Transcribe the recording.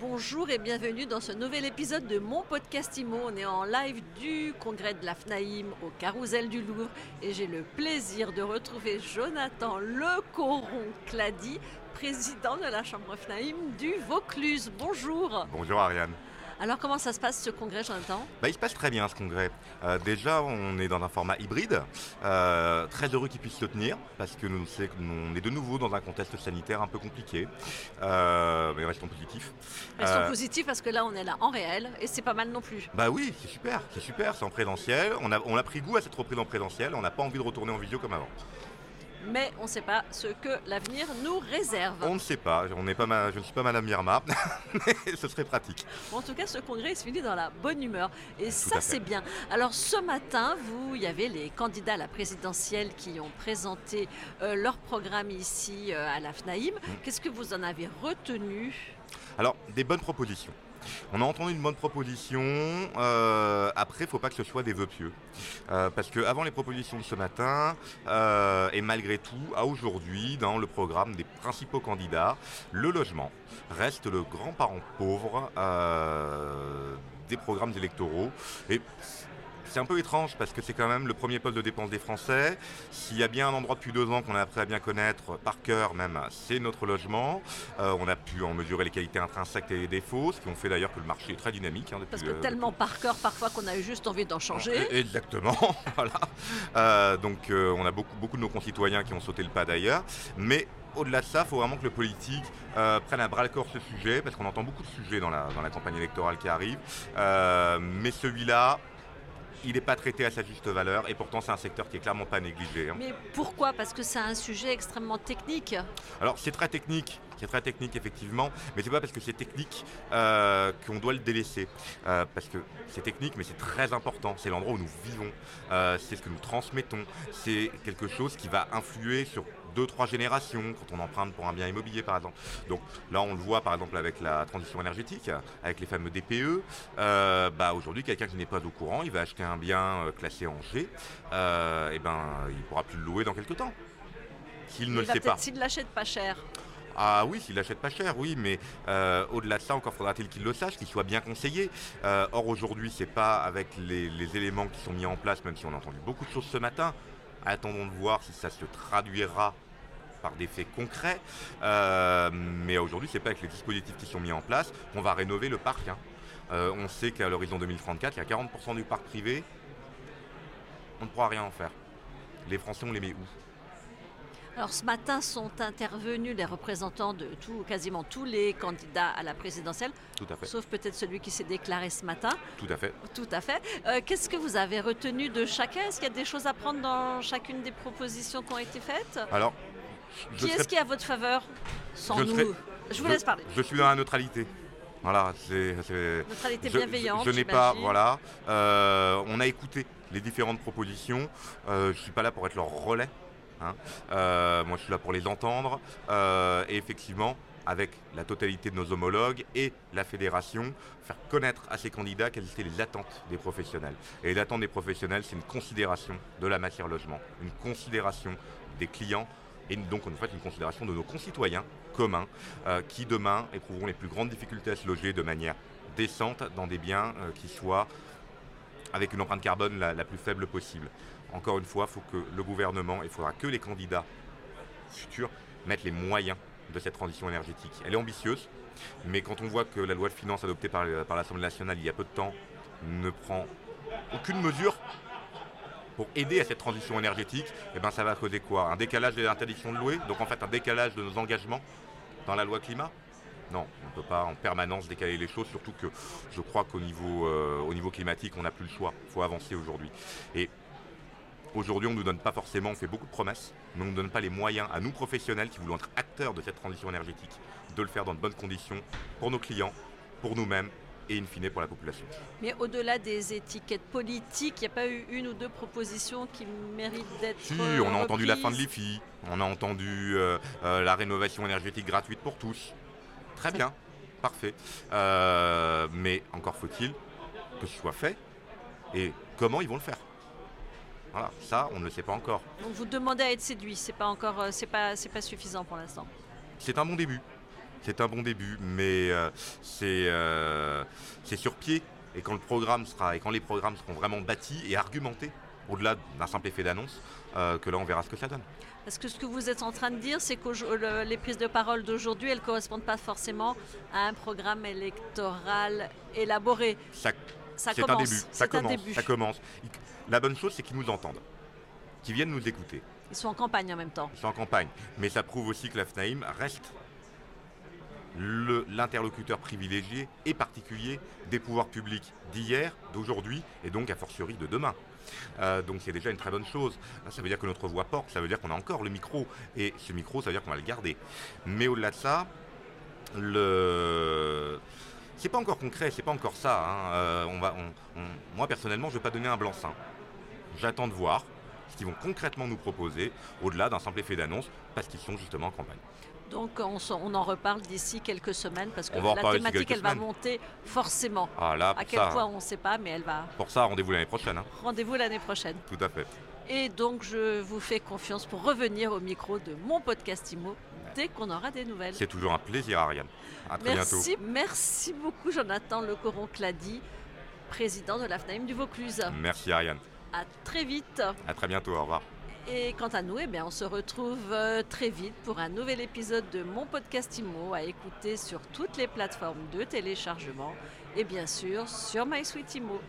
Bonjour et bienvenue dans ce nouvel épisode de mon podcast IMO. On est en live du congrès de la FNAIM au Carousel du Louvre et j'ai le plaisir de retrouver Jonathan Le Coron-Clady, président de la Chambre FNAIM du Vaucluse. Bonjour. Bonjour Ariane. Alors comment ça se passe ce congrès, Jonathan? Bah, Il se passe très bien ce congrès. Euh, déjà, on est dans un format hybride. Euh, très heureux qu'il puisse se tenir parce que nous, on est de nouveau dans un contexte sanitaire un peu compliqué. Euh, mais restons positifs. Restons positifs parce que là, on est là en réel et c'est pas mal non plus. Bah oui, c'est super, c'est super, c'est en présentiel. On a, on a pris goût à cette reprise en présentiel. On n'a pas envie de retourner en vidéo comme avant mais on ne sait pas ce que l'avenir nous réserve. On ne sait pas, on pas je ne suis pas Madame Myrma, mais ce serait pratique. en tout cas, ce congrès se finit dans la bonne humeur, et ça c'est bien. Alors ce matin, vous, il y avait les candidats à la présidentielle qui ont présenté euh, leur programme ici euh, à la FNAIM. Mmh. Qu'est-ce que vous en avez retenu? Alors, des bonnes propositions. On a entendu une bonne proposition. Euh, après, il ne faut pas que ce soit des vœux pieux. Euh, parce qu'avant les propositions de ce matin, euh, et malgré tout, à aujourd'hui, dans le programme des principaux candidats, le logement reste le grand parent pauvre des programmes électoraux. C'est un peu étrange parce que c'est quand même le premier poste de dépense des Français. S'il y a bien un endroit depuis deux ans qu'on a appris à bien connaître par cœur même, c'est notre logement. Euh, on a pu en mesurer les qualités intrinsèques et les défauts, ce qui ont fait d'ailleurs que le marché est très dynamique. Hein, parce que tellement par cœur parfois qu'on a eu juste envie d'en changer. Exactement, voilà. Euh, donc euh, on a beaucoup, beaucoup de nos concitoyens qui ont sauté le pas d'ailleurs. Mais au-delà de ça, il faut vraiment que le politique prenne à bras le corps ce sujet, parce qu'on entend beaucoup de sujets dans la, dans la campagne électorale qui arrive. mais celui-là, il n'est pas traité à sa juste valeur et pourtant c'est un secteur qui est clairement pas négligé. Hein. Mais pourquoi? Parce que c'est un sujet extrêmement technique. Alors c'est très technique, c'est très technique effectivement, mais c'est pas parce que c'est technique euh, qu'on doit le délaisser. Euh, parce que c'est technique, mais c'est très important. C'est l'endroit où nous vivons, euh, c'est ce que nous transmettons, c'est quelque chose qui va influer sur deux, trois générations quand on emprunte pour un bien immobilier par exemple. Donc là on le voit par exemple avec la transition énergétique, avec les fameux DPE. Euh, bah, Aujourd'hui quelqu'un qui n'est pas au courant, il va acheter un bien euh, classé en G, euh, et ben, il ne pourra plus le louer dans quelques temps. S'il ne le sait pas. S'il l'achète pas cher. Ah oui, s'il l'achète pas cher, oui, mais au-delà de ça, encore faudra-t-il qu'il le sache, qu'il soit bien conseillé. or aujourd'hui, c'est pas avec les, les, éléments qui sont mis en place, même si on a entendu beaucoup de choses ce matin. Attendons de voir si ça se traduira par des faits concrets. Euh, mais aujourd'hui, c'est pas avec les dispositifs qui sont mis en place qu'on va rénover le parc. Hein. Euh, on sait qu'à l'horizon 2034, il y a 40% du parc privé. On ne pourra rien en faire. Les Français, on les met où? Alors ce matin sont intervenus les représentants de tout, quasiment tous les candidats à la présidentielle. Tout à fait. Sauf peut-être celui qui s'est déclaré ce matin. Tout à fait. Tout à fait. Euh, qu'est-ce que vous avez retenu de chacun? Est-ce qu'il y a des choses à prendre dans chacune des propositions qui ont été faites? Alors, qui est-ce qui est à votre faveur sans nous Je vous laisse parler. Je suis dans la neutralité. Voilà, c'est. Neutralité bienveillante. Je, n'ai pas. Voilà. Euh, on a écouté les différentes propositions. Euh, je ne suis pas là pour être leur relais. Hein. Euh, moi, je suis là pour les entendre. Et effectivement, avec la totalité de nos homologues et la fédération, faire connaître à ces candidats quelles étaient les attentes des professionnels. Et l'attente des professionnels, c'est une considération de la matière logement, une considération des clients et donc en fait une considération de nos concitoyens communs euh, qui demain éprouveront les plus grandes difficultés à se loger de manière décente dans des biens qui soient avec une empreinte carbone la plus faible possible encore une fois, il faut que le gouvernement, il faudra que les candidats futurs mettent les moyens de cette transition énergétique. Elle est ambitieuse, mais quand on voit que la loi de finances adoptée par, l'Assemblée nationale il y a peu de temps ne prend aucune mesure pour aider à cette transition énergétique, eh ben ça va causer quoi? Un décalage des interdictions de louer, donc en fait un décalage de nos engagements dans la loi climat? Non, on ne peut pas en permanence décaler les choses, surtout que je crois qu'au niveau, euh, au niveau climatique, on n'a plus le choix. Il faut avancer aujourd'hui. Et Aujourd'hui, on ne nous donne pas forcément, on fait beaucoup de promesses, mais on ne nous donne pas les moyens à nous professionnels qui voulons être acteurs de cette transition énergétique de le faire dans de bonnes conditions pour nos clients, pour nous-mêmes et in fine pour la population. Mais au-delà des étiquettes politiques, il n'y a pas eu une ou deux propositions qui méritent d'être. Si, on a entendu la fin de l'IFI, on a entendu euh, euh, la rénovation énergétique gratuite pour tous. Très bien, parfait. Euh, mais encore faut-il que ce soit fait et comment ils vont le faire? Voilà, ça, on ne le sait pas encore. Donc vous demandez à être séduit, c'est pas encore, c'est pas, c'est pas suffisant pour l'instant. C'est un bon début. C'est un bon début, mais euh, c'est euh, c'est sur pied. Et quand, le programme sera, et quand les programmes seront vraiment bâtis et argumentés, au-delà d'un simple effet d'annonce, euh, que là on verra ce que ça donne. Parce que ce que vous êtes en train de dire, c'est que les prises de parole d'aujourd'hui, elles ne correspondent pas forcément à un programme électoral élaboré. Ça, c'est un début. Ça commence, ça commence. La bonne chose, c'est qu'ils nous entendent, qu'ils viennent nous écouter. Ils sont en campagne en même temps. Ils sont en campagne. Mais ça prouve aussi que la FNAIM reste l'interlocuteur privilégié et particulier des pouvoirs publics d'hier, d'aujourd'hui et donc a fortiori de demain. Euh, donc c'est déjà une très bonne chose. Ça veut dire que notre voix porte, ça veut dire qu'on a encore le micro. Et ce micro, ça veut dire qu'on va le garder. Mais au-delà de ça, le... C'est pas encore concret, c'est pas encore ça. Hein. Euh, moi personnellement, je ne vais pas donner un blanc-seing. J'attends de voir ce qu'ils vont concrètement nous proposer, au-delà d'un simple effet d'annonce, parce qu'ils sont justement en campagne. Donc on, en reparle d'ici quelques semaines parce que la thématique elle va monter forcément. Ah, là, à quel point on ne sait pas, mais elle va. Pour ça, rendez-vous l'année prochaine. Hein. Rendez-vous l'année prochaine. Tout à fait. Et donc je vous fais confiance pour revenir au micro de mon podcast IMO dès qu'on aura des nouvelles. C'est toujours un plaisir, Ariane. À très merci, Merci beaucoup, Jonathan Lecoron-Clady, président de l'AFNAIM du Vaucluse. Merci, Ariane. À très vite. À très bientôt. Au revoir. Et quant à nous, eh bien, on se retrouve euh, très vite pour un nouvel épisode de mon podcast IMO à écouter sur toutes les plateformes de téléchargement et bien sûr sur MySuite IMO.